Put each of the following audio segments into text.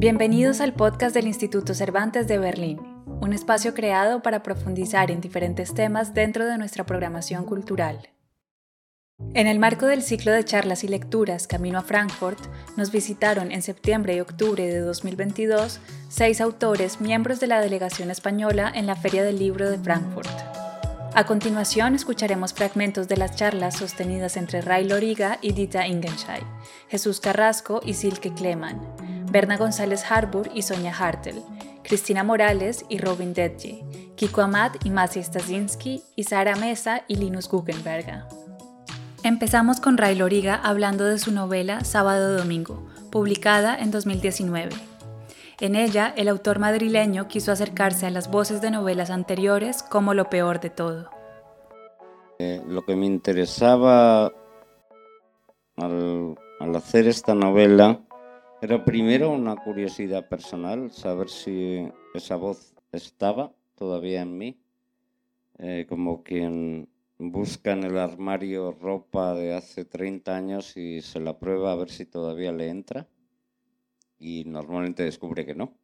Bienvenidos al podcast del Instituto Cervantes de Berlín, un espacio creado para profundizar en diferentes temas dentro de nuestra programación cultural. En el marco del ciclo de charlas y lecturas Camino a Frankfurt, nos visitaron en septiembre y octubre de 2022 seis autores miembros de la delegación española en la Feria del Libro de Frankfurt. A continuación escucharemos fragmentos de las charlas sostenidas entre Ray Loriga y Dita Ingenscheid, Jesús Carrasco y Silke Kleman, Berna González Harbour y Sonia Hartel, Cristina Morales y Robin Detje, Kiko Amat y Maciej Stasinski y Sara Mesa y Linus Guggenberger. Empezamos con Ray Loriga hablando de su novela Sábado Domingo, publicada en 2019. En ella, el autor madrileño quiso acercarse a las voces de novelas anteriores como lo peor de todo. Eh, lo que me interesaba al, hacer esta novela era primero una curiosidad personal, saber si esa voz estaba todavía en mí, eh, como quien busca en el armario ropa de hace 30 años y se la prueba a ver si todavía le entra y normalmente descubre que no,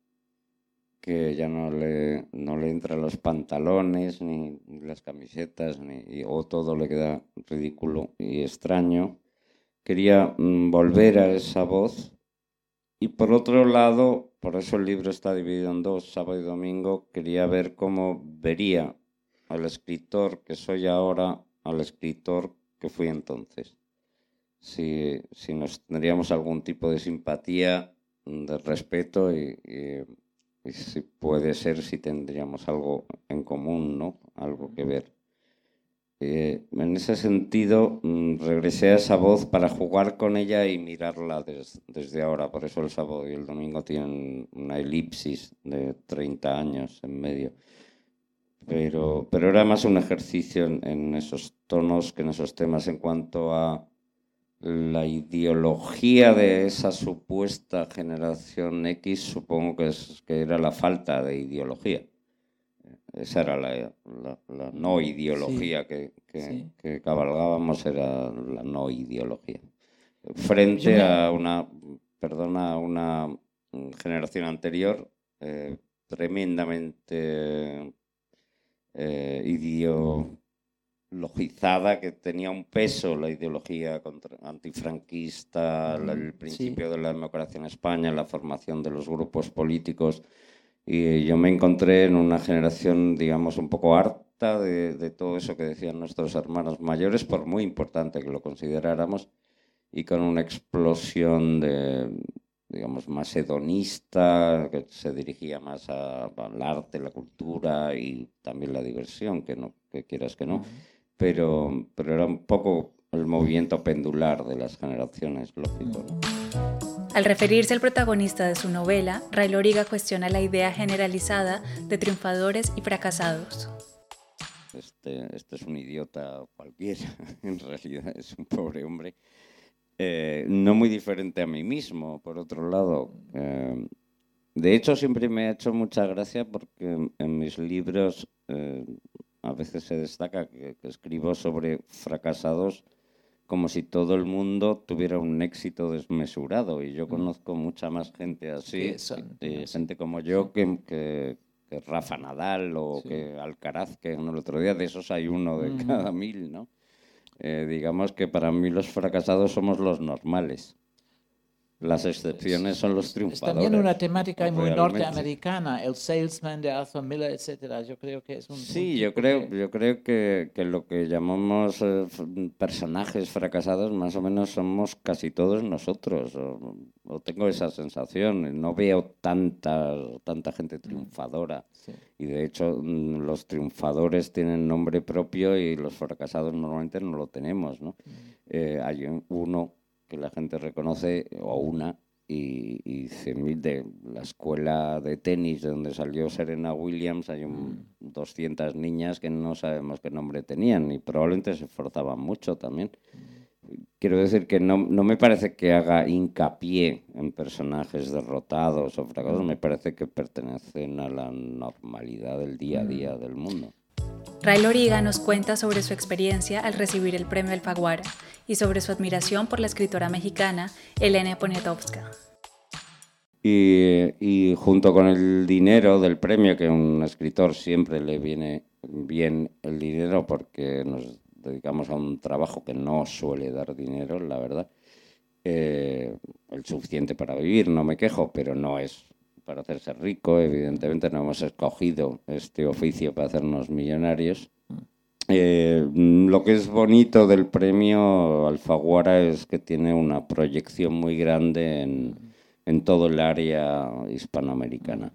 que ya no le, no le entran los pantalones ni, las camisetas ni, o todo le queda ridículo y extraño. Quería mm, volver a esa voz y por otro lado, por eso el libro está dividido en dos, sábado y domingo, quería ver cómo vería al escritor que soy ahora, al escritor que fui entonces. Si, si nos tendríamos algún tipo de simpatía, de respeto y, y si puede ser si tendríamos algo en común, ¿no? Algo que ver. Eh, en ese sentido, mm, regresé a esa voz para jugar con ella y mirarla desde ahora. Por eso el sábado y el domingo tienen una elipsis de 30 años en medio. Pero, pero era más un ejercicio en, esos tonos que en esos temas en cuanto a la ideología de esa supuesta generación X, supongo que, es, que era la falta de ideología esa era la, no ideología que, cabalgábamos, era la no ideología. Frente a una, perdona, una generación anterior eh, tremendamente eh, ideologizada, que tenía un peso la ideología antifranquista, el principio de la democracia en España, la formación de los grupos políticos. Y yo me encontré en una generación, digamos, un poco harta de, todo eso que decían nuestros hermanos mayores, por muy importante que lo consideráramos, y con una explosión de, digamos, más hedonista, que se dirigía más al arte, la cultura y también la diversión, que, no, que quieras que no, pero, pero era un poco el movimiento pendular de las generaciones, lógico. Al referirse al protagonista de su novela, Ray Loriga cuestiona la idea generalizada de triunfadores y fracasados. Este, este es un idiota cualquiera, en realidad es un pobre hombre. Eh, no muy diferente a mí mismo, por otro lado. Eh, de hecho, siempre me ha hecho mucha gracia porque en mis libros eh, a veces se destaca que escribo sobre fracasados como si todo el mundo tuviera un éxito desmesurado. Y yo mm. conozco mucha más gente así, eh, gente como yo, que, que, Rafa Nadal o que Alcaraz, que en el otro día de esos hay uno de mm. cada mil, ¿no? Eh, digamos que para mí los fracasados somos los normales. Las excepciones son los triunfadores. Es también una temática muy norteamericana, el salesman de Arthur Miller, etcétera. Yo creo que es un... Sí, yo creo, yo creo que, que lo que llamamos eh, personajes fracasados más o menos somos casi todos nosotros. O, tengo esa sensación. No veo tanta, tanta gente triunfadora. Y de hecho mm, los triunfadores tienen nombre propio y los fracasados normalmente no lo tenemos. ¿no? Eh, hay uno que la gente reconoce, o una, y, y de la escuela de tenis de donde salió Serena Williams, hay un, 200 mm. niñas que no sabemos qué nombre tenían y probablemente se esforzaban mucho también. Quiero decir que no, no me parece que haga hincapié en personajes derrotados o fracasados, me parece que pertenecen a la normalidad del día a día mm. del mundo. Ray Loriga nos cuenta sobre su experiencia al recibir el premio Alfaguara y sobre su admiración por la escritora mexicana Elena Poniatowska. Y, y, junto con el dinero del premio, que a un escritor siempre le viene bien el dinero porque nos dedicamos a un trabajo que no suele dar dinero, la verdad, eh, el suficiente para vivir, no me quejo, pero no es para hacerse rico, evidentemente no hemos escogido este oficio para hacernos millonarios. Eh, lo que es bonito del premio Alfaguara es que tiene una proyección muy grande en, en todo el área hispanoamericana.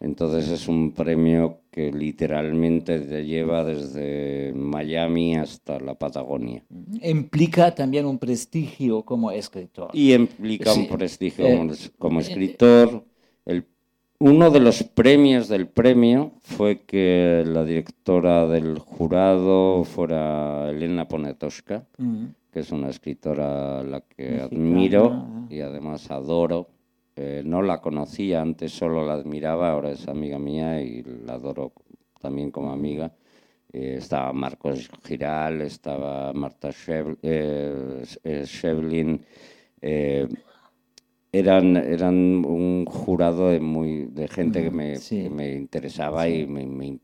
Entonces es un premio que literalmente te lleva desde Miami hasta la Patagonia. Implica también un prestigio como escritor. Y implica un prestigio como, eh, escritor. El, uno de los premios del premio fue que la directora del jurado fuera Elena Ponetoska, que es una escritora a la que admiro y además adoro eh, no la conocía, antes solo la admiraba, ahora es amiga mía y la adoro también como amiga. Eh, estaba Marcos Giral, estaba Marta eh, Shevlin. Eran, eran un jurado de, muy, de gente que me, me interesaba y me, me,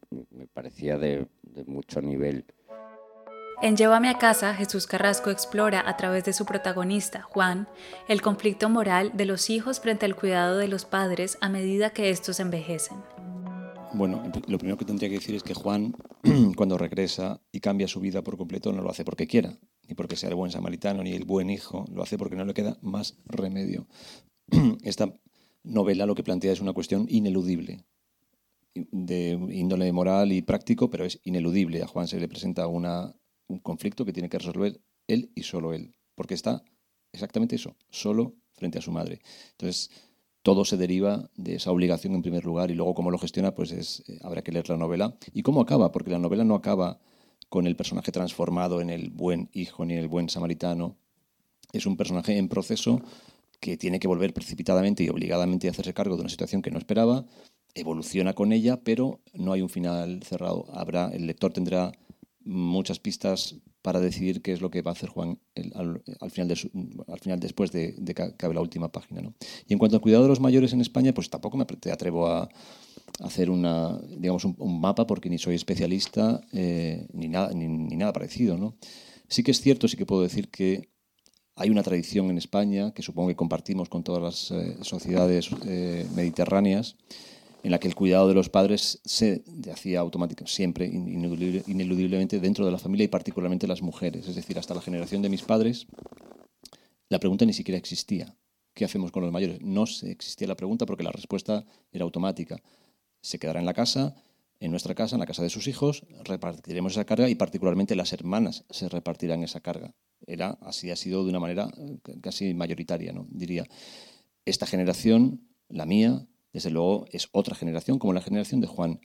parecía de, de mucho nivel. En Llévame a casa, Jesús Carrasco explora a través de su protagonista, Juan, el conflicto moral de los hijos frente al cuidado de los padres a medida que estos envejecen. Bueno, lo primero que tendría que decir es que Juan, cuando regresa y cambia su vida por completo, no lo hace porque quiera, ni porque sea el buen samaritano, ni el buen hijo, lo hace porque no le queda más remedio. Esta novela lo que plantea es una cuestión ineludible, de índole moral y práctico, pero es ineludible. A Juan se le presenta una un conflicto que tiene que resolver él y solo él, porque está exactamente eso, solo frente a su madre. Entonces, todo se deriva de esa obligación en primer lugar y luego cómo lo gestiona, pues es, eh, habrá que leer la novela. ¿Y cómo acaba? Porque la novela no acaba con el personaje transformado en el buen hijo ni en el buen samaritano. Es un personaje en proceso que tiene que volver precipitadamente y obligadamente a hacerse cargo de una situación que no esperaba, evoluciona con ella, pero no hay un final cerrado. Habrá, el lector tendrá muchas pistas para decidir qué es lo que va a hacer Juan al, final al final después de, que acabe la última página. ¿no? Y en cuanto al cuidado de los mayores en España, pues tampoco me atrevo a, hacer una, digamos, un, mapa porque ni soy especialista eh, ni, nada, ni, nada parecido. ¿no? Sí que es cierto, sí que puedo decir que hay una tradición en España que supongo que compartimos con todas las eh, sociedades eh, mediterráneas en la que el cuidado de los padres se hacía automáticamente, siempre, ineludiblemente dentro de la familia y particularmente las mujeres. Es decir, hasta la generación de mis padres, la pregunta ni siquiera existía. ¿Qué hacemos con los mayores? No existía la pregunta porque la respuesta era automática. Se quedará en la casa, en nuestra casa, en la casa de sus hijos, repartiremos esa carga y particularmente las hermanas se repartirán esa carga. Era, así ha sido de una manera eh, casi mayoritaria, ¿no? diría. Esta generación, la mía, desde luego es otra generación como la generación de Juan.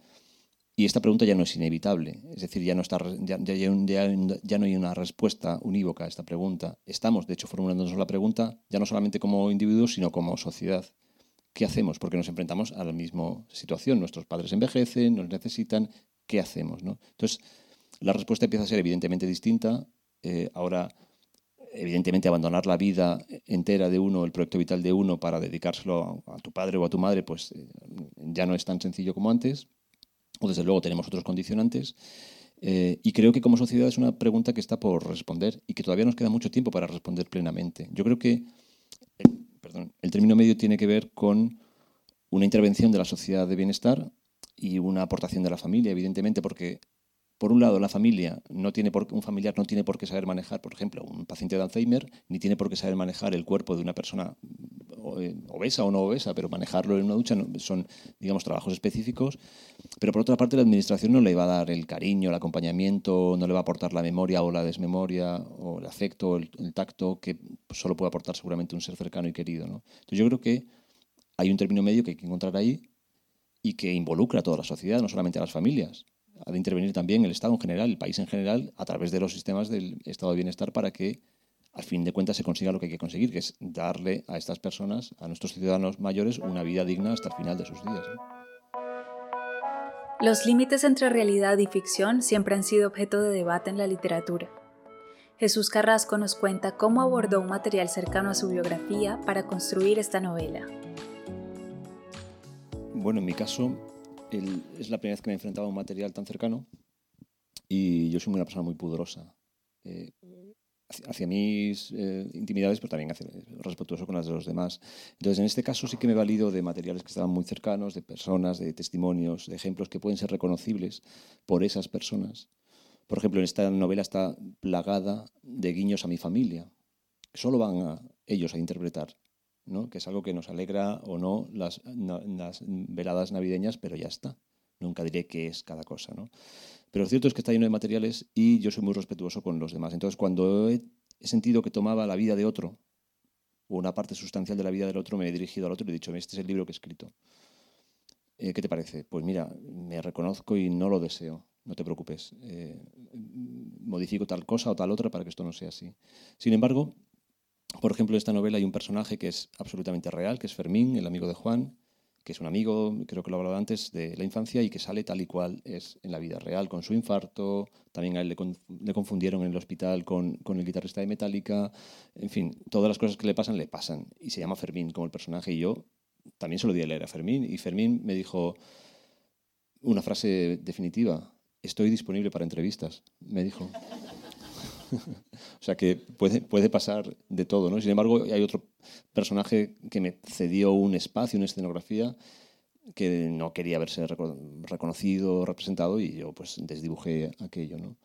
Y esta pregunta ya no es inevitable, es decir, ya no, está, ya, no hay una respuesta unívoca a esta pregunta. Estamos, de hecho, formulándonos la pregunta ya no solamente como individuos, sino como sociedad. ¿Qué hacemos? Porque nos enfrentamos a la misma situación. Nuestros padres envejecen, nos necesitan. ¿Qué hacemos? ¿no? Entonces, la respuesta empieza a ser evidentemente distinta. Eh, ahora evidentemente abandonar la vida entera de uno, el proyecto vital de uno para dedicárselo a, tu padre o a tu madre, pues eh, ya no es tan sencillo como antes. O desde luego tenemos otros condicionantes. Eh, y creo que como sociedad es una pregunta que está por responder y que todavía nos queda mucho tiempo para responder plenamente. Yo creo que perdón, el término medio tiene que ver con una intervención de la sociedad de bienestar y una aportación de la familia, evidentemente, porque por un lado, la familia no tiene por, un familiar no tiene por qué saber manejar, por ejemplo, un paciente de Alzheimer, ni tiene por qué saber manejar el cuerpo de una persona eh, obesa o no obesa, pero manejarlo en una ducha son, digamos, trabajos específicos. Pero por otra parte, la administración no le va a dar el cariño, el acompañamiento, no le va a aportar la memoria o la desmemoria, o el afecto, el, el tacto, que solo puede aportar seguramente un ser cercano y querido. ¿no? Entonces yo creo que hay un término medio que hay que encontrar ahí y que involucra a toda la sociedad, no solamente a las familias ha de intervenir también el Estado en general, el país en general, a través de los sistemas del estado de bienestar para que, al fin de cuentas, se consiga lo que hay que conseguir, que es darle a estas personas, a nuestros ciudadanos mayores, una vida digna hasta el final de sus días. Los límites entre realidad y ficción siempre han sido objeto de debate en la literatura. Jesús Carrasco nos cuenta cómo abordó un material cercano a su biografía para construir esta novela. Bueno, en mi caso, es la primera vez que me he enfrentado a un material tan cercano y yo soy una persona muy pudorosa. Eh, hacia, mis eh, intimidades, pero también respetuoso con las de los demás. Entonces, en este caso sí que me he valido de materiales que estaban muy cercanos, de personas, de testimonios, de ejemplos que pueden ser reconocibles por esas personas por ejemplo, en esta novela está plagada de guiños a mi familia. Solo van ellos a interpretar, ¿no? que es algo que nos alegra o no las, veladas navideñas, pero ya está. Nunca diré qué es cada cosa. ¿no? Pero lo cierto es que está lleno de materiales y yo soy muy respetuoso con los demás. Entonces, cuando he, sentido que tomaba la vida de otro, o una parte sustancial de la vida del otro, me he dirigido al otro y he dicho, este es el libro que he escrito. Eh, ¿Qué te parece? Pues mira, me reconozco y no lo deseo no te preocupes, eh, modifico tal cosa o tal otra para que esto no sea así. Sin embargo, por ejemplo, en esta novela hay un personaje que es absolutamente real, que es Fermín, el amigo de Juan, que es un amigo, creo que lo he hablado antes, de la infancia y que sale tal y cual es en la vida real, con su infarto, también a él le, confundieron en el hospital con, el guitarrista de Metallica, en fin, todas las cosas que le pasan le pasan. Y se llama Fermín como el personaje y yo también se lo di a leer a Fermín y Fermín me dijo una frase definitiva, estoy disponible para entrevistas, me dijo. o sea que puede, puede pasar de todo, ¿no? Sin embargo, hay otro personaje que me cedió un espacio, una escenografía que no quería verse reconocido, representado y yo pues desdibujé aquello, ¿no?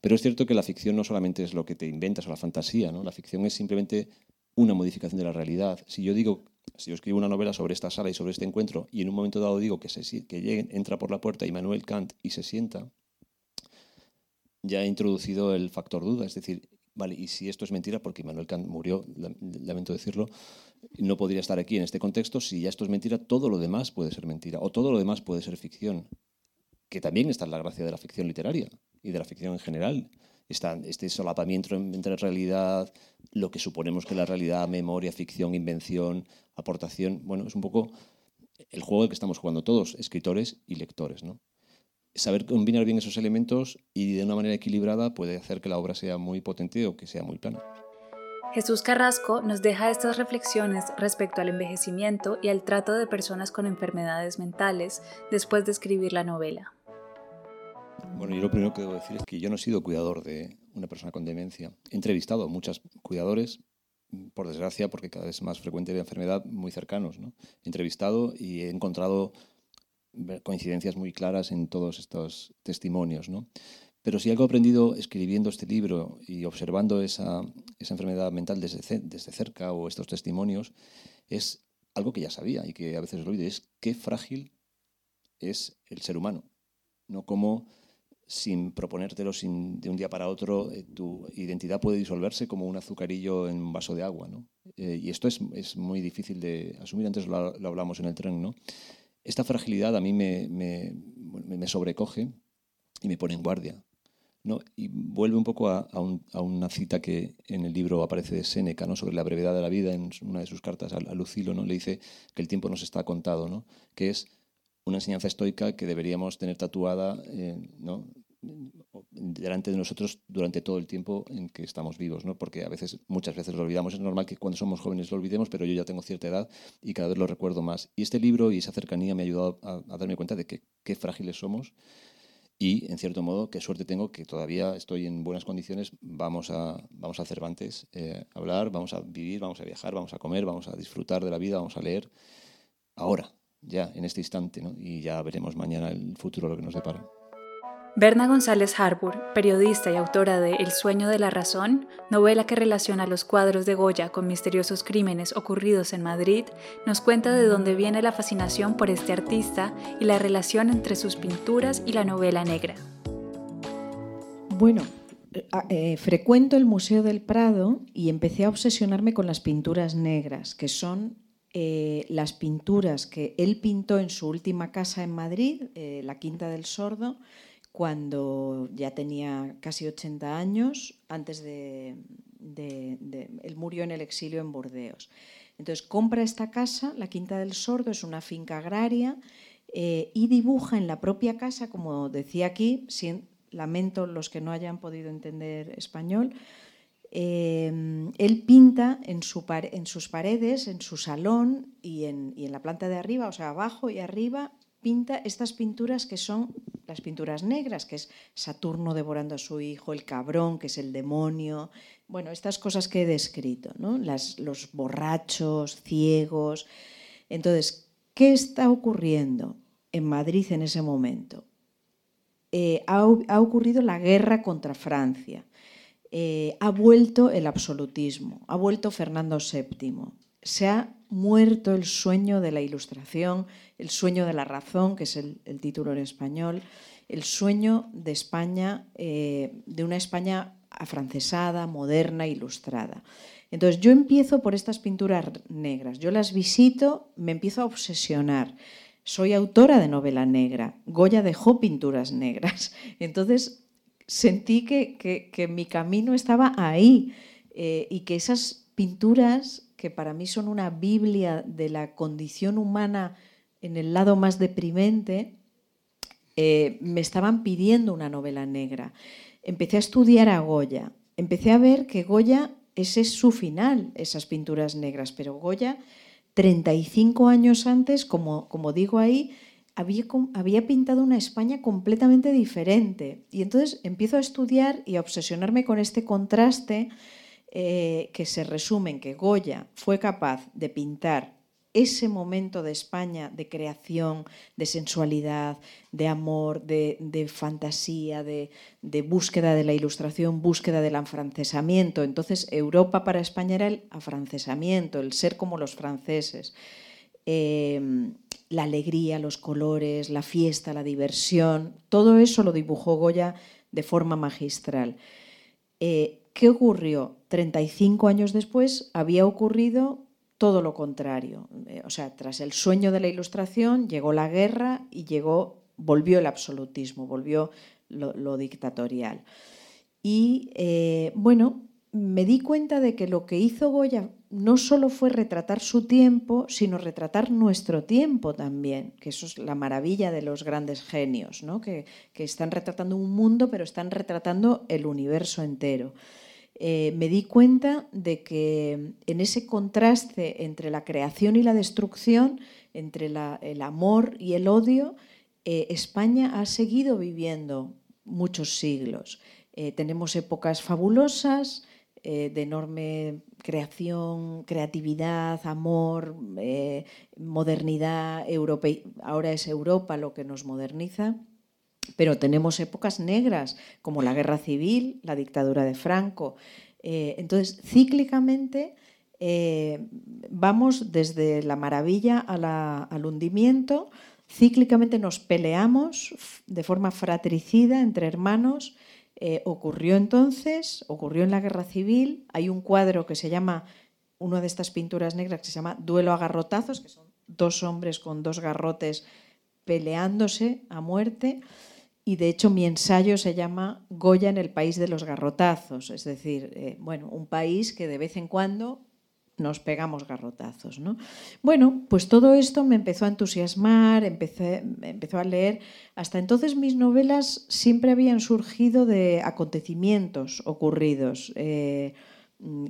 Pero es cierto que la ficción no solamente es lo que te inventas o la fantasía, ¿no? La ficción es simplemente una modificación de la realidad. Si yo digo, si yo escribo una novela sobre esta sala y sobre este encuentro y en un momento dado digo que, se, que llegue, entra por la puerta Immanuel Kant y se sienta, ya he introducido el factor duda, es decir, vale, y si esto es mentira, porque Manuel Kant murió, lamento decirlo, no podría estar aquí en este contexto, si ya esto es mentira, todo lo demás puede ser mentira, o todo lo demás puede ser ficción, que también está en la gracia de la ficción literaria y de la ficción en general. Está este solapamiento entre realidad, lo que suponemos que es la realidad, memoria, ficción, invención, aportación, bueno, es un poco el juego que estamos jugando todos, escritores y lectores, ¿no? Saber combinar bien esos elementos y de una manera equilibrada puede hacer que la obra sea muy potente o que sea muy plana. Jesús Carrasco nos deja estas reflexiones respecto al envejecimiento y al trato de personas con enfermedades mentales después de escribir la novela. Bueno, yo lo primero que debo decir es que yo no he sido cuidador de una persona con demencia. He entrevistado a muchos cuidadores, por desgracia, porque cada vez más frecuente la enfermedad, muy cercanos. ¿no? He entrevistado y he encontrado coincidencias muy claras en todos estos testimonios. ¿no? Pero si algo he aprendido escribiendo este libro y observando esa, esa enfermedad mental desde, desde, cerca o estos testimonios, es algo que ya sabía y que a veces lo olvido, es qué frágil es el ser humano. No como sin proponértelo sin, de un día para otro, eh, tu identidad puede disolverse como un azucarillo en un vaso de agua. ¿no? Eh, y esto es, es, muy difícil de asumir, antes lo, lo hablamos en el tren. ¿no? Esta fragilidad a mí me, sobrecoge y me pone en guardia. ¿no? Y vuelve un poco a, a, una cita que en el libro aparece de Séneca, ¿no? sobre la brevedad de la vida, en una de sus cartas a, Lucilo, ¿no? le dice que el tiempo nos está contado, ¿no? que es una enseñanza estoica que deberíamos tener tatuada eh, ¿no? Delante de nosotros durante todo el tiempo en que estamos vivos, ¿no? porque a veces, muchas veces lo olvidamos. Es normal que cuando somos jóvenes lo olvidemos, pero yo ya tengo cierta edad y cada vez lo recuerdo más. Y este libro y esa cercanía me ha ayudado a, darme cuenta de que qué frágiles somos y, en cierto modo, qué suerte tengo que todavía estoy en buenas condiciones. Vamos a, vamos a Cervantes eh, hablar, vamos a vivir, vamos a viajar, vamos a comer, vamos a disfrutar de la vida, vamos a leer ahora, ya, en este instante, ¿no? y ya veremos mañana el futuro lo que nos depara. Berna González Harbour, periodista y autora de El sueño de la razón, novela que relaciona los cuadros de Goya con misteriosos crímenes ocurridos en Madrid, nos cuenta de dónde viene la fascinación por este artista y la relación entre sus pinturas y la novela negra. Bueno, eh, eh, frecuento el Museo del Prado y empecé a obsesionarme con las pinturas negras, que son eh, las pinturas que él pintó en su última casa en Madrid, la Quinta del Sordo, cuando ya tenía casi 80 años, antes de, Él murió en el exilio en Burdeos. Entonces compra esta casa, la Quinta del Sordo, es una finca agraria eh, y dibuja en la propia casa, como decía aquí, lamento los que no hayan podido entender español, eh, él pinta en, en, sus paredes, en su salón y en, y en la planta de arriba, o sea, abajo y arriba, pinta estas pinturas que son las pinturas negras, que es Saturno devorando a su hijo, el cabrón, que es el demonio, bueno, estas cosas que he descrito, ¿no? los borrachos, ciegos. Entonces, ¿qué está ocurriendo en Madrid en ese momento? Eh, ha, ocurrido la guerra contra Francia, eh, ha vuelto el absolutismo, ha vuelto Fernando VII, se ha muerto el sueño de la ilustración, el sueño de la razón, que es el, título en español, el sueño de España, eh, de una España afrancesada, moderna, ilustrada. Entonces yo empiezo por estas pinturas negras, yo las visito, me empiezo a obsesionar. Soy autora de novela negra, Goya dejó pinturas negras, entonces sentí que, mi camino estaba ahí eh, y que esas pinturas que para mí son una Biblia de la condición humana en el lado más deprimente, eh, me estaban pidiendo una novela negra. Empecé a estudiar a Goya, empecé a ver que Goya, ese es su final, esas pinturas negras, pero Goya, 35 años antes, como, como digo ahí, había, había, pintado una España completamente diferente. Y entonces empiezo a estudiar y a obsesionarme con este contraste eh, que se resume en que Goya fue capaz de pintar ese momento de España de creación, de sensualidad, de amor, de, fantasía, de, búsqueda de la ilustración, búsqueda del afrancesamiento. Entonces Europa para España era el afrancesamiento, el ser como los franceses. Em, la alegría, los colores, la fiesta, la diversión, todo eso lo dibujó Goya de forma magistral. Eh, ¿Qué ocurrió? 35 años después había ocurrido todo lo contrario. Eh, o sea, tras el sueño de la ilustración llegó la guerra y llegó, volvió el absolutismo, volvió lo, dictatorial. Y eh, bueno, me di cuenta de que lo que hizo Goya no solo fue retratar su tiempo, sino retratar nuestro tiempo también, que eso es la maravilla de los grandes genios, ¿no? que, que están retratando un mundo, pero están retratando el universo entero. Eh, me di cuenta de que en ese contraste entre la creación y la destrucción, entre el amor y el odio, eh, España ha seguido viviendo muchos siglos. Eh, tenemos épocas fabulosas, de enorme creación, creatividad, amor, modernidad, ahora es Europa lo que nos moderniza pero tenemos épocas negras, como la guerra civil, la dictadura de Franco. Eh, entonces, cíclicamente eh, vamos desde la maravilla al hundimiento, cíclicamente nos peleamos de forma fratricida entre hermanos. Eh, ocurrió entonces, ocurrió en la guerra civil, hay un cuadro que se llama, una de estas pinturas negras que se llama Duelo a garrotazos, que son dos hombres con dos garrotes peleándose a muerte. Y de hecho mi ensayo se llama Goya en el país de los garrotazos, es decir, eh, bueno, un país que de vez en cuando nos pegamos garrotazos. ¿no? Bueno, pues todo esto me empezó a entusiasmar, empecé, empezó a leer. Hasta entonces mis novelas siempre habían surgido de acontecimientos ocurridos. Eh,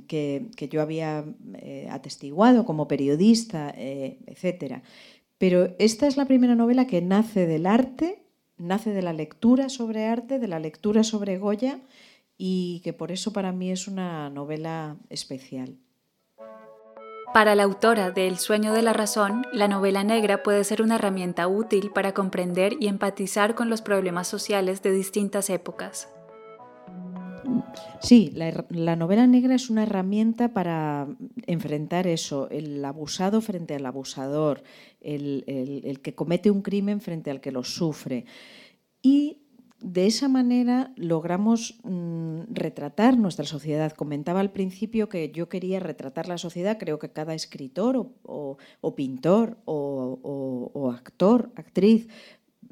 que, yo había eh, atestiguado como periodista, etc. Pero esta es la primera novela que nace del arte nace de la lectura sobre arte, de la lectura sobre Goya y que por eso para mí es una novela especial. Para la autora de El sueño de la razón, la novela negra puede ser una herramienta útil para comprender y empatizar con los problemas sociales de distintas épocas. Sí, la, novela negra es una herramienta para enfrentar eso, el abusado frente al abusador, el, que comete un crimen frente al que lo sufre. Y de esa manera logramos mm, retratar nuestra sociedad. Comentaba al principio que yo quería retratar la sociedad, creo que cada escritor o, pintor o, actor, actriz,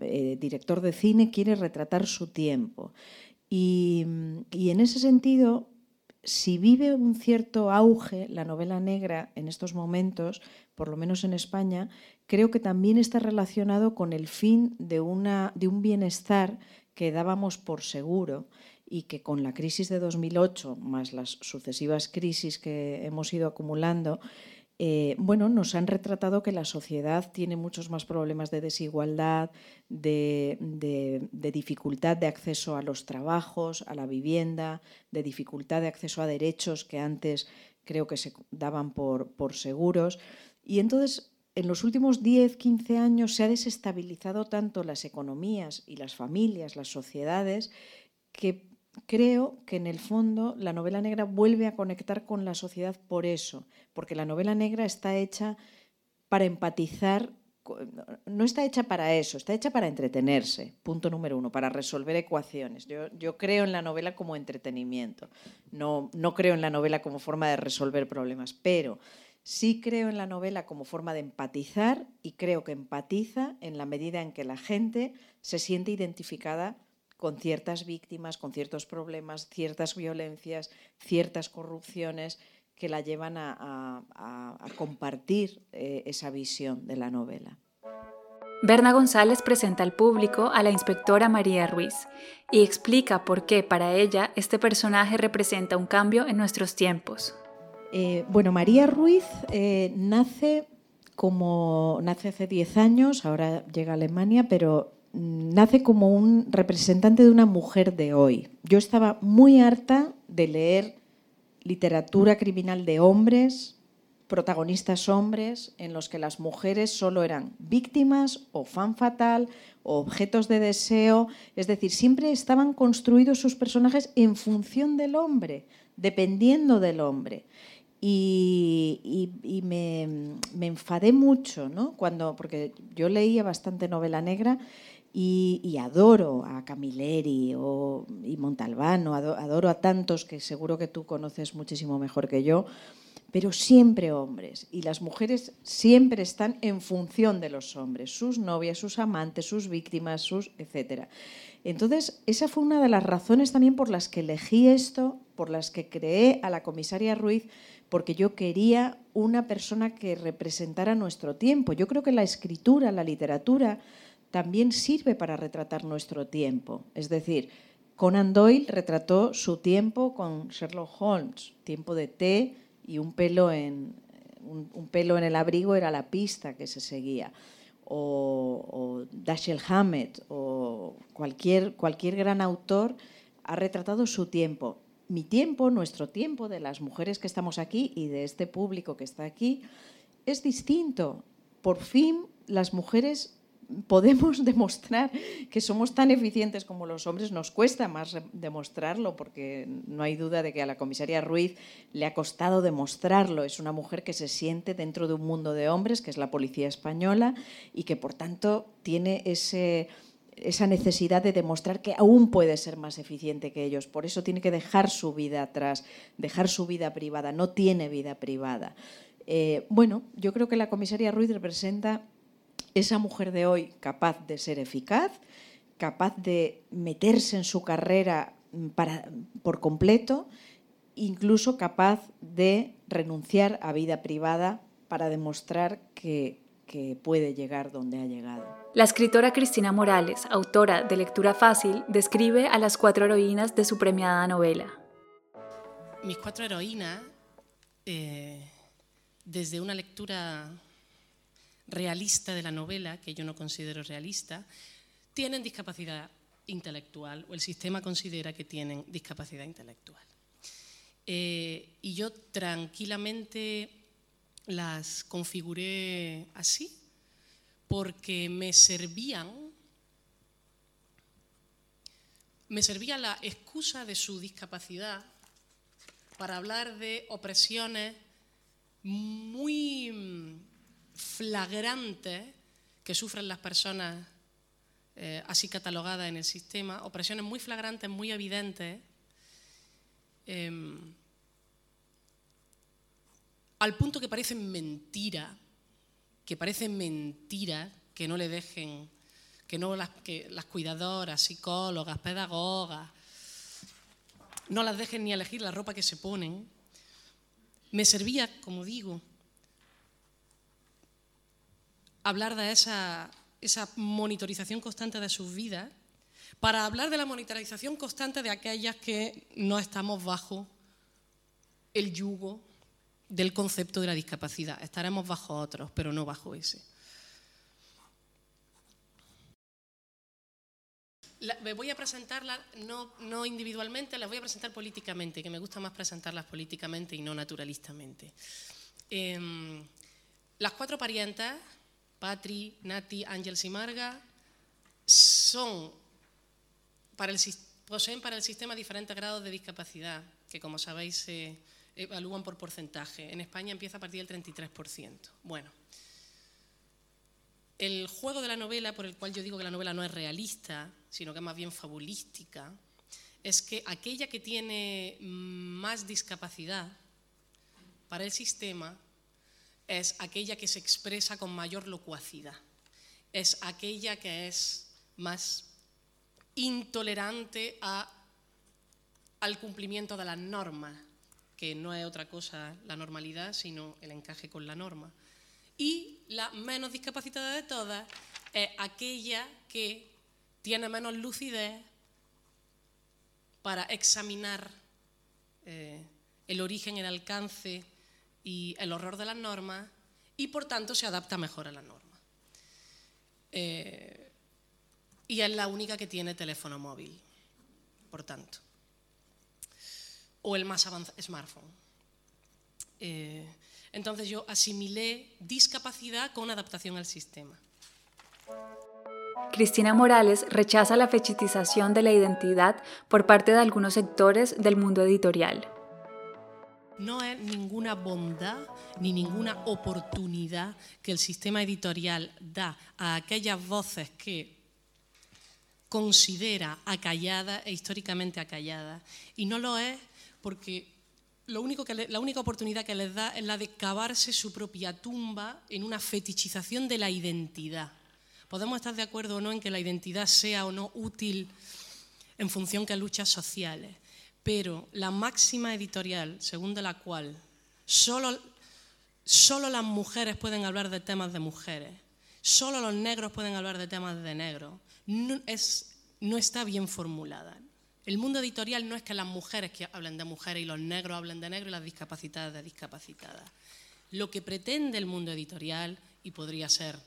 eh, director de cine quiere retratar su tiempo. Y, en ese sentido, si vive un cierto auge la novela negra en estos momentos, por lo menos en España, creo que también está relacionado con el fin de, un bienestar que dábamos por seguro y que con la crisis de 2008, más las sucesivas crisis que hemos ido acumulando, eh, bueno, nos han retratado que la sociedad tiene muchos más problemas de desigualdad, de, dificultad de acceso a los trabajos, a la vivienda, de dificultad de acceso a derechos que antes creo que se daban por, por seguros. Y entonces, en los últimos 10, 15 años se ha desestabilizado tanto las economías y las familias, las sociedades, que creo que en el fondo la novela negra vuelve a conectar con la sociedad por eso, porque la novela negra está hecha para empatizar, no está hecha para eso, está hecha para entretenerse, punto número uno, para resolver ecuaciones. Yo, creo en la novela como entretenimiento, no, no creo en la novela como forma de resolver problemas, pero sí creo en la novela como forma de empatizar y creo que empatiza en la medida en que la gente se siente identificada con ciertas víctimas, con ciertos problemas, ciertas violencias, ciertas corrupciones que la llevan a, compartir eh, esa visión de la novela. Berna González presenta al público a la inspectora María Ruiz y explica por qué para ella este personaje representa un cambio en nuestros tiempos. Eh, bueno, María Ruiz eh, nace como nace hace 10 años, ahora llega a Alemania, pero nace como un representante de una mujer de hoy. Yo estaba muy harta de leer literatura criminal de hombres, protagonistas hombres, en los que las mujeres solo eran víctimas o fan fatal o objetos de deseo. Es decir, siempre estaban construidos sus personajes en función del hombre, dependiendo del hombre. Y, me, me, enfadé mucho, ¿no? Cuando, porque yo leía bastante novela negra y, adoro a Camilleri o, y Montalbano, adoro, a tantos que seguro que tú conoces muchísimo mejor que yo, pero siempre hombres. Y las mujeres siempre están en función de los hombres, sus novias, sus amantes, sus víctimas, sus etc. Entonces, esa fue una de las razones también por las que elegí esto, por las que creé a la comisaria Ruiz, porque yo quería una persona que representara nuestro tiempo. Yo creo que la escritura, la literatura, también sirve para retratar nuestro tiempo. Es decir, Conan Doyle retrató su tiempo con Sherlock Holmes, tiempo de té y un pelo en, un, pelo en el abrigo era la pista que se seguía. O, o Dashiell Hammett o cualquier, cualquier gran autor ha retratado su tiempo. Mi tiempo, nuestro tiempo de las mujeres que estamos aquí y de este público que está aquí, es distinto. Por fin las mujeres podemos demostrar que somos tan eficientes como los hombres, nos cuesta más demostrarlo, porque no hay duda de que a la comisaria Ruiz le ha costado demostrarlo. Es una mujer que se siente dentro de un mundo de hombres, que es la policía española, y que por tanto tiene ese, esa necesidad de demostrar que aún puede ser más eficiente que ellos. Por eso tiene que dejar su vida atrás, dejar su vida privada. No tiene vida privada. Eh, bueno, yo creo que la comisaria Ruiz representa esa mujer de hoy capaz de ser eficaz, capaz de meterse en su carrera para, por completo, incluso capaz de renunciar a vida privada para demostrar que, que puede llegar donde ha llegado. La escritora Cristina Morales, autora de Lectura Fácil, describe a las cuatro heroínas de su premiada novela. Mis cuatro heroínas, eh, desde una lectura realista de la novela, que yo no considero realista, tienen discapacidad intelectual o el sistema considera que tienen discapacidad intelectual. Eh, y yo tranquilamente las configuré así porque me servían, me servía la excusa de su discapacidad para hablar de opresiones muy flagrantes que sufren las personas eh, así catalogadas en el sistema, opresiones muy flagrantes, muy evidentes, em, al punto que parecen mentira, que parecen mentira que no le dejen, que no las, que las cuidadoras, psicólogas, pedagogas, no las dejen ni elegir la ropa que se ponen, me servía, como digo, hablar de esa, esa monitorización constante de sus vidas para hablar de la monitorización constante de aquellas que no estamos bajo el yugo del concepto de la discapacidad. Estaremos bajo otros, pero no bajo ese. me voy a presentarlas no, no, individualmente, las voy a presentar políticamente, que me gusta más presentarlas políticamente y no naturalistamente. Em, las cuatro parientas, Patri, Nati, Ángels y Marga, son poseen para el sistema diferentes grados de discapacidad, que como sabéis se evalúan por porcentaje. En España empieza a partir del 33%. Bueno, el juego de la novela, por el cual yo digo que la novela no es realista, sino que es más bien fabulística, es que aquella que tiene más discapacidad para el sistema es aquella que se expresa con mayor locuacidad, es aquella que es más intolerante al cumplimiento de las normas, que no es otra cosa la normalidad, sino el encaje con la norma. Y la menos discapacitada de todas es aquella que tiene menos lucidez para examinar eh, el origen, el alcance y el horror de las normas y por tanto se adapta mejor a la norma. Eh, y es la única que tiene teléfono móvil, por tanto. O el más avanzado, smartphone. Eh, entonces yo asimilé discapacidad con adaptación al sistema. Cristina Morales rechaza la fechitización de la identidad por parte de algunos sectores del mundo editorial. No es ninguna bondad ni ninguna oportunidad que el sistema editorial da a aquellas voces que considera acalladas e históricamente acalladas. Y no lo es porque lo único que la única oportunidad que les da es la de cavarse su propia tumba en una fetichización de la identidad. Podemos estar de acuerdo o no en que la identidad sea o no útil en función que luchas sociales, pero la máxima editorial, según de la cual solo, solo las mujeres pueden hablar de temas de mujeres, solo los negros pueden hablar de temas de negros, no, es, no está bien formulada. El mundo editorial no es que las mujeres que hablen de mujeres y los negros hablen de negros y las discapacitadas de discapacitadas. Lo que pretende el mundo editorial, y podría ser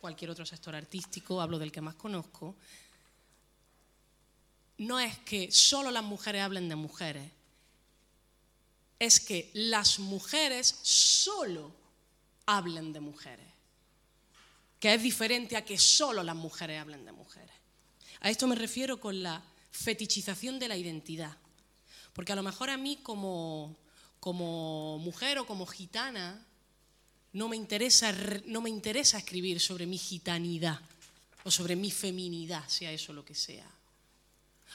cualquier otro sector artístico, hablo del que más conozco, no es que solo las mujeres hablen de mujeres, es que las mujeres solo hablen de mujeres, que es diferente a que solo las mujeres hablen de mujeres. A esto me refiero con la fetichización de la identidad, porque a lo mejor a mí como, mujer o como gitana, no me interesa, no me interesa escribir sobre mi gitanidad o sobre mi feminidad, sea eso lo que sea.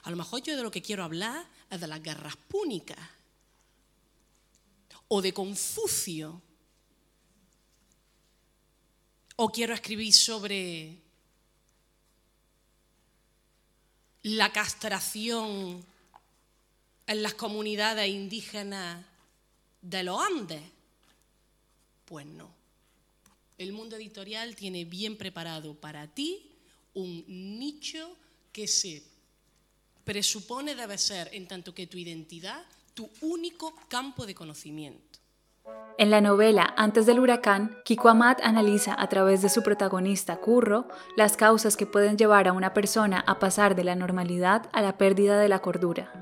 A lo mejor yo de lo que quiero hablar es de las guerras púnicas o de Confucio. O quiero escribir sobre la castración en las comunidades indígenas de los Andes. Pues no. El mundo editorial tiene bien preparado para ti un nicho que se presupone debe ser, en tanto que tu identidad, tu único campo de conocimiento. En la novela Antes del huracán, Kiko Amat analiza a través de su protagonista Curro las causas que pueden llevar a una persona a pasar de la normalidad a la pérdida de la cordura.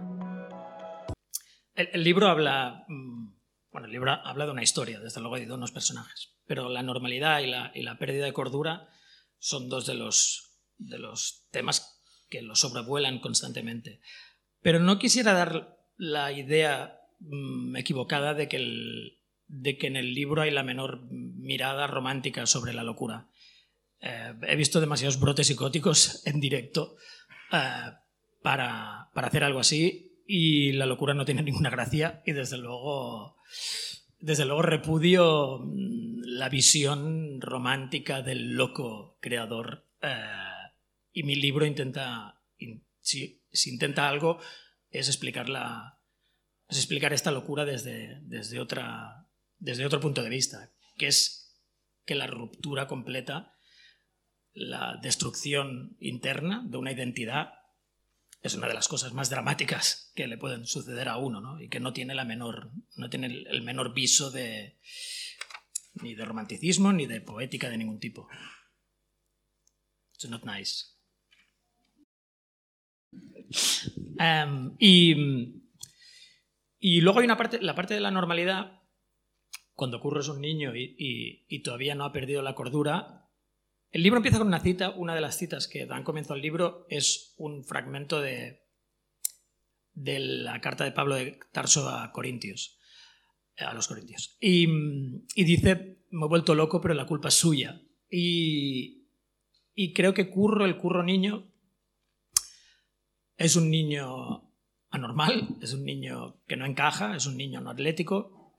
El, libro habla mm, bueno, el libro habla de una historia, desde luego, y de unos personajes, pero la normalidad y la, pérdida de cordura son dos de los, de los temas que lo sobrevuelan constantemente. Pero no quisiera dar la idea mm, equivocada de que, de que en el libro hay la menor mirada romántica sobre la locura. Eh, he visto demasiados brotes psicóticos en directo eh, para, para hacer algo así y la locura no tiene ninguna gracia y desde luego desde luego repudio mm, la visión romántica del loco creador eh, y mi libro intenta si, intenta algo es explicar, la, es explicar esta locura desde, desde, otra, desde otro punto de vista, que es que la ruptura completa, la destrucción interna de una identidad es una de las cosas más dramáticas que le pueden suceder a uno, ¿no? Y que no tiene la menor, no tiene el menor viso de ni de romanticismo ni de poética de ningún tipo. It's not nice. Em, y, y, luego hay una parte, la parte de la normalidad, cuando ocurre es un niño y, y, todavía no ha perdido la cordura. El libro empieza con una cita, una de las citas que dan comienzo al libro es un fragmento de, de la carta de Pablo de Tarso a Corintios, a los Corintios. Y, y dice, me he vuelto loco, pero la culpa es suya. Y, y creo que Curro, el Curro niño, es un niño anormal, es un niño que no encaja, es un niño no atlético,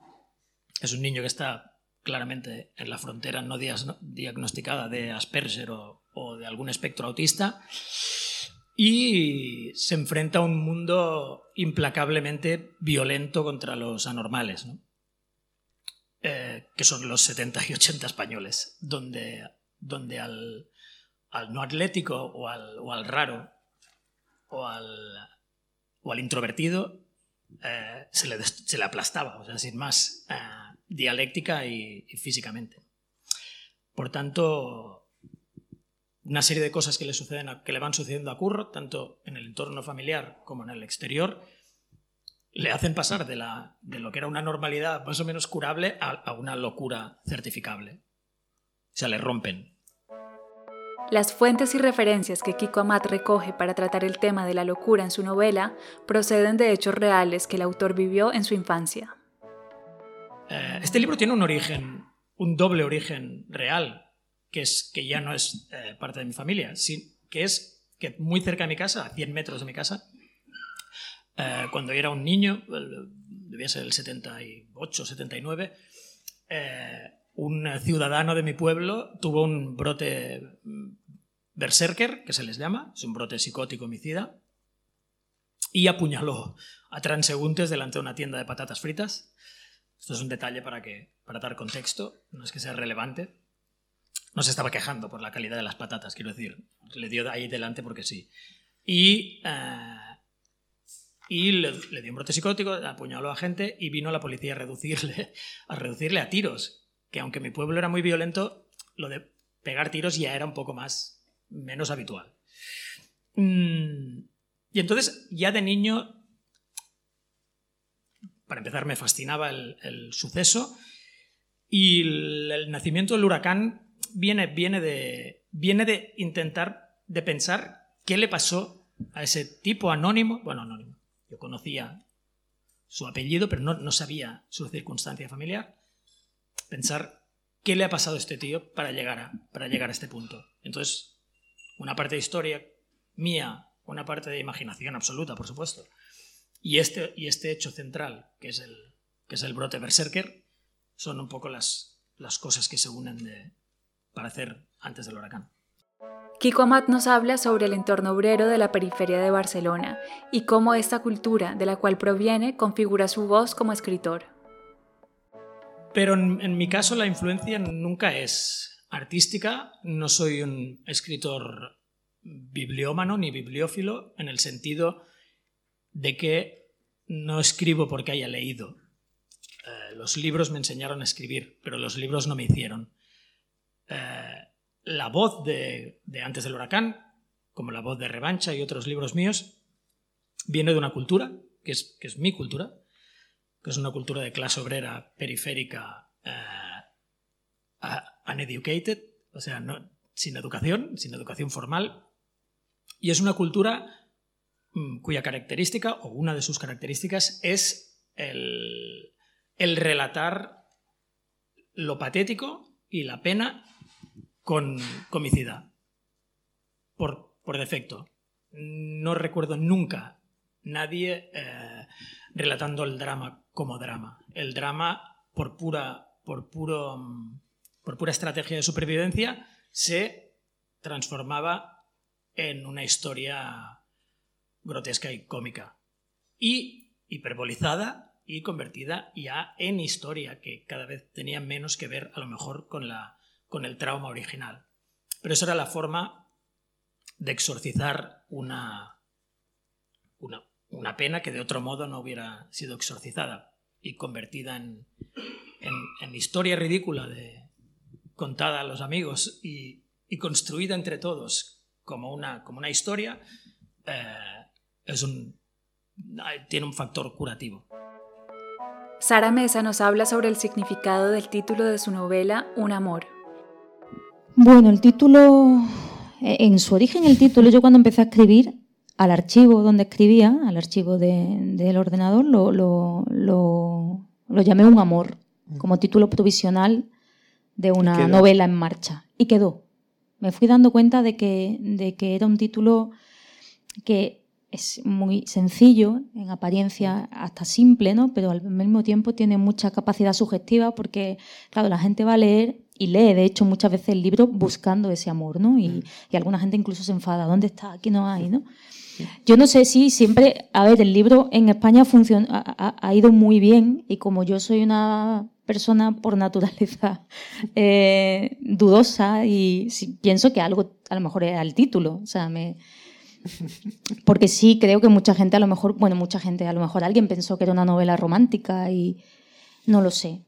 es un niño que está claramente en la frontera no diagnosticada de Asperger o, de algún espectro autista y se enfrenta a un mundo implacablemente violento contra los anormales, eh, que son los 70 y 80 españoles, donde, donde al, no atlético o al raro o al, o al introvertido eh, se, le, se, le, aplastaba, o sea, sin más, eh, dialéctica y, físicamente. Por tanto, una serie de cosas que le, suceden que le van sucediendo a Curro, tanto en el entorno familiar como en el exterior, le hacen pasar de, la, de lo que era una normalidad más o menos curable a, a una locura certificable. O sea, le rompen las fuentes y referencias que Kiko Amat recoge para tratar el tema de la locura en su novela proceden de hechos reales que el autor vivió en su infancia. Eh, este libro tiene un origen, un doble origen real, que es que ya no es eh, parte de mi familia, que es que muy cerca de mi casa, a 100 metros de mi casa, eh, cuando era un niño, debía ser el 78, 79, un ciudadano de mi pueblo tuvo un brote mm, berserker, que se les llama, es un brote psicótico homicida, y apuñaló a transeúntes delante de una tienda de patatas fritas. Esto es un detalle para, que, para dar contexto, no es que sea relevante. No se estaba quejando por la calidad de las patatas, quiero decir. Le dio ahí delante porque sí. Y, eh, y le, dio un brote psicótico, apuñaló a gente y vino la policía a reducirle, a reducirle a tiros que aunque mi pueblo era muy violento, lo de pegar tiros ya era un poco más, menos habitual. Mm, y entonces, ya de niño, para empezar, me fascinaba el, suceso y el, nacimiento del huracán viene, viene, de, viene de intentar, de pensar qué le pasó a ese tipo anónimo, bueno, anónimo, yo conocía su apellido, pero no, no sabía su circunstancia familiar, pensar qué le ha pasado a este tío para llegar a, para llegar a este punto. Entonces, una parte de historia mía, una parte de imaginación absoluta, por supuesto, y este, y este hecho central, que es el, que es el brote berserker, son un poco las, las cosas que se unen para hacer antes del huracán. Kiko Amat nos habla sobre el entorno obrero de la periferia de Barcelona y cómo esta cultura de la cual proviene configura su voz como escritor. Pero en, mi caso la influencia nunca es artística, no soy un escritor bibliómano ni bibliófilo en el sentido de que no escribo porque haya leído. Eh, los libros me enseñaron a escribir, pero los libros no me hicieron. Eh, la voz de, Antes del huracán, como la voz de Revancha y otros libros míos, viene de una cultura, que es, que es mi cultura, que es una cultura de clase obrera periférica uh, uneducated, o sea, sin educación, sin educación formal, y es una cultura mm, cuya característica, o una de sus características, es el, el relatar lo patético y la pena con comicidad, por, por defecto. No recuerdo nunca nadie eh, relatando el drama como drama. El drama, por pura, por puro, por pura estrategia de supervivencia, se transformaba en una historia grotesca y cómica. y hiperbolizada y convertida ya en historia, que cada vez tenía menos que ver a lo mejor con, la, con el trauma original. Pero eso era la forma de exorcizar una, una, una pena que de otro modo no hubiera sido exorcizada y convertida en, en, historia ridícula de, contada a los amigos y, y construida entre todos como una, como una historia, eh, es un, tiene un factor curativo. Sara Mesa nos habla sobre el significado del título de su novela Un amor. Bueno, el título, en su origen el título, yo cuando empecé a escribir, al archivo donde escribía, al archivo del ordenador, lo, lo, lo, llamé Un amor, como título provisional de una novela en marcha. Y quedó. Me fui dando cuenta de que, de que era un título que es muy sencillo, en apariencia hasta simple, ¿no? pero al mismo tiempo tiene mucha capacidad sugestiva porque, claro, la gente va a leer y lee, de hecho, muchas veces el libro buscando ese amor, ¿no? Y, y alguna gente incluso se enfada, ¿dónde está? Aquí no hay, ¿no? Yo no sé si siempre, a ver, el libro en España ha, ha, ido muy bien y como yo soy una persona por naturaleza eh, dudosa y pienso que algo a lo mejor era el título, o sea, me, porque sí creo que mucha gente a lo mejor, bueno, mucha gente, a lo mejor alguien pensó que era una novela romántica y no lo sé.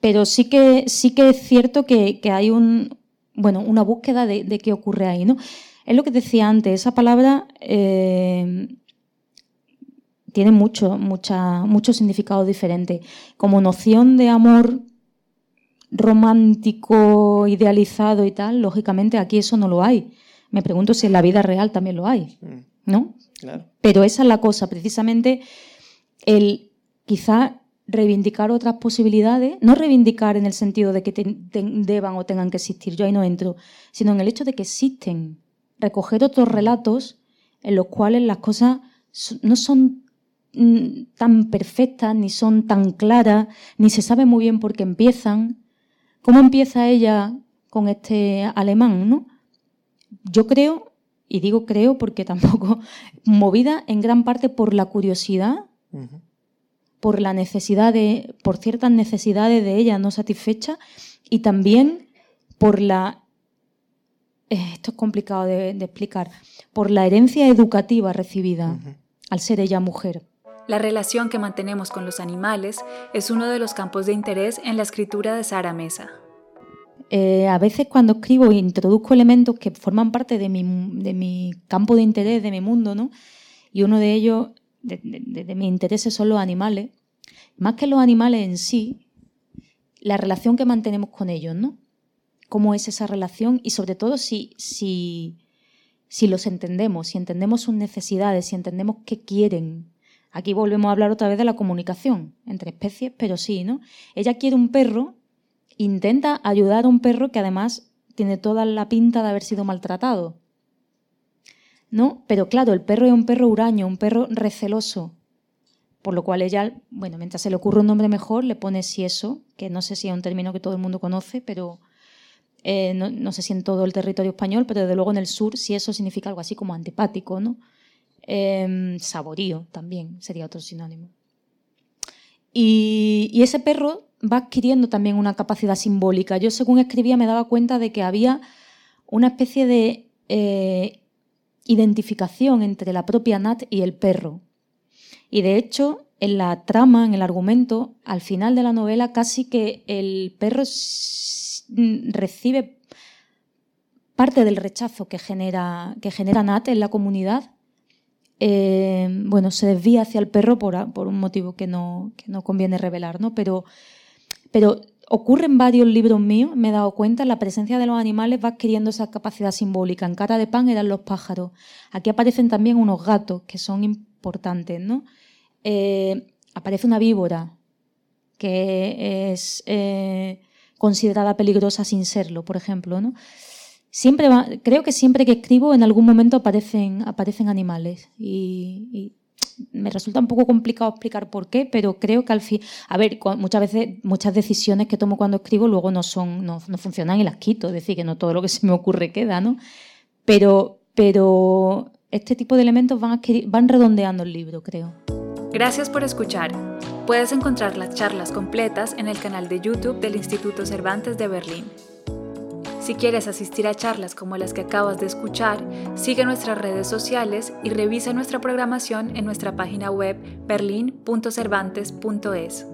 Pero sí que, sí que es cierto que, hay un, bueno, una búsqueda de, qué ocurre ahí, ¿no? Es lo que decía antes, esa palabra eh, tiene mucho, mucha, mucho significado diferente. Como noción de amor romántico, idealizado y tal, lógicamente aquí eso no lo hay. Me pregunto si en la vida real también lo hay, mm. ¿no? Pero esa es la cosa, precisamente el quizá reivindicar otras posibilidades, no reivindicar en el sentido de que deban o tengan que existir, yo ahí no entro, sino en el hecho de que existen, recoger otros relatos en los cuales las cosas no son mm, tan perfectas, ni son tan claras, ni se sabe muy bien por qué empiezan. ¿Cómo empieza ella con este alemán, no? yo creo, y digo creo porque tampoco, movida en gran parte por la curiosidad, por la necesidad de, por ciertas necesidades de ella no satisfechas y también por la, esto es complicado de, explicar, por la herencia educativa recibida al ser ella mujer. La relación que mantenemos con los animales es uno de los campos de interés en la escritura de Sara Mesa. Eh, a veces cuando escribo introduzco elementos que forman parte de mi, campo de interés, de mi mundo, ¿no? Y uno de ellos, de, mis intereses, son los animales. Más que los animales en sí, la relación que mantenemos con ellos, ¿no? Cómo es esa relación y sobre todo si, si, si los entendemos, si entendemos sus necesidades, si entendemos qué quieren. Aquí volvemos a hablar otra vez de la comunicación entre especies, pero sí, ¿no? Ella quiere un perro intenta ayudar a un perro que además tiene toda la pinta de haber sido maltratado. ¿No? Pero claro, el perro es un perro huraño, un perro receloso. Por lo cual ella, bueno, mientras se le ocurre un nombre mejor, le pone si eso, que no sé si es un término que todo el mundo conoce, pero eh, no, sé si en todo el territorio español, pero desde luego en el sur si eso significa algo así como antipático, ¿no? Em, saborío también sería otro sinónimo. y ese perro va adquiriendo también una capacidad simbólica. Yo según escribía me daba cuenta de que había una especie de eh, identificación entre la propia Nat y el perro. Y de hecho, en la trama, en el argumento, al final de la novela, casi que el perro recibe parte del rechazo que genera, que genera Nat en la comunidad. Eh, bueno, se desvía hacia el perro por, un motivo que no, que no conviene revelar, ¿no? Pero pero ocurre varios libros míos, me he dado cuenta, la presencia de los animales va adquiriendo esa capacidad simbólica. En Cara de Pan eran los pájaros. Aquí aparecen también unos gatos que son importantes, ¿no? Eh, aparece una víbora que es eh, considerada peligrosa sin serlo, por ejemplo, ¿no? Siempre creo que siempre que escribo en algún momento aparecen, aparecen animales y me resulta un poco complicado explicar por qué, pero creo que al fin, a ver, muchas veces muchas decisiones que tomo cuando escribo luego no son no, funcionan y las quito, es decir, que no todo lo que se me ocurre queda, ¿no? Pero pero este tipo de elementos van, van redondeando el libro, creo. Gracias por escuchar. Puedes encontrar las charlas completas en el canal de YouTube del Instituto Cervantes de Berlín. Si quieres asistir a charlas como las que acabas de escuchar, sigue nuestras redes sociales y revisa nuestra programación en nuestra página web berlin.cervantes.es.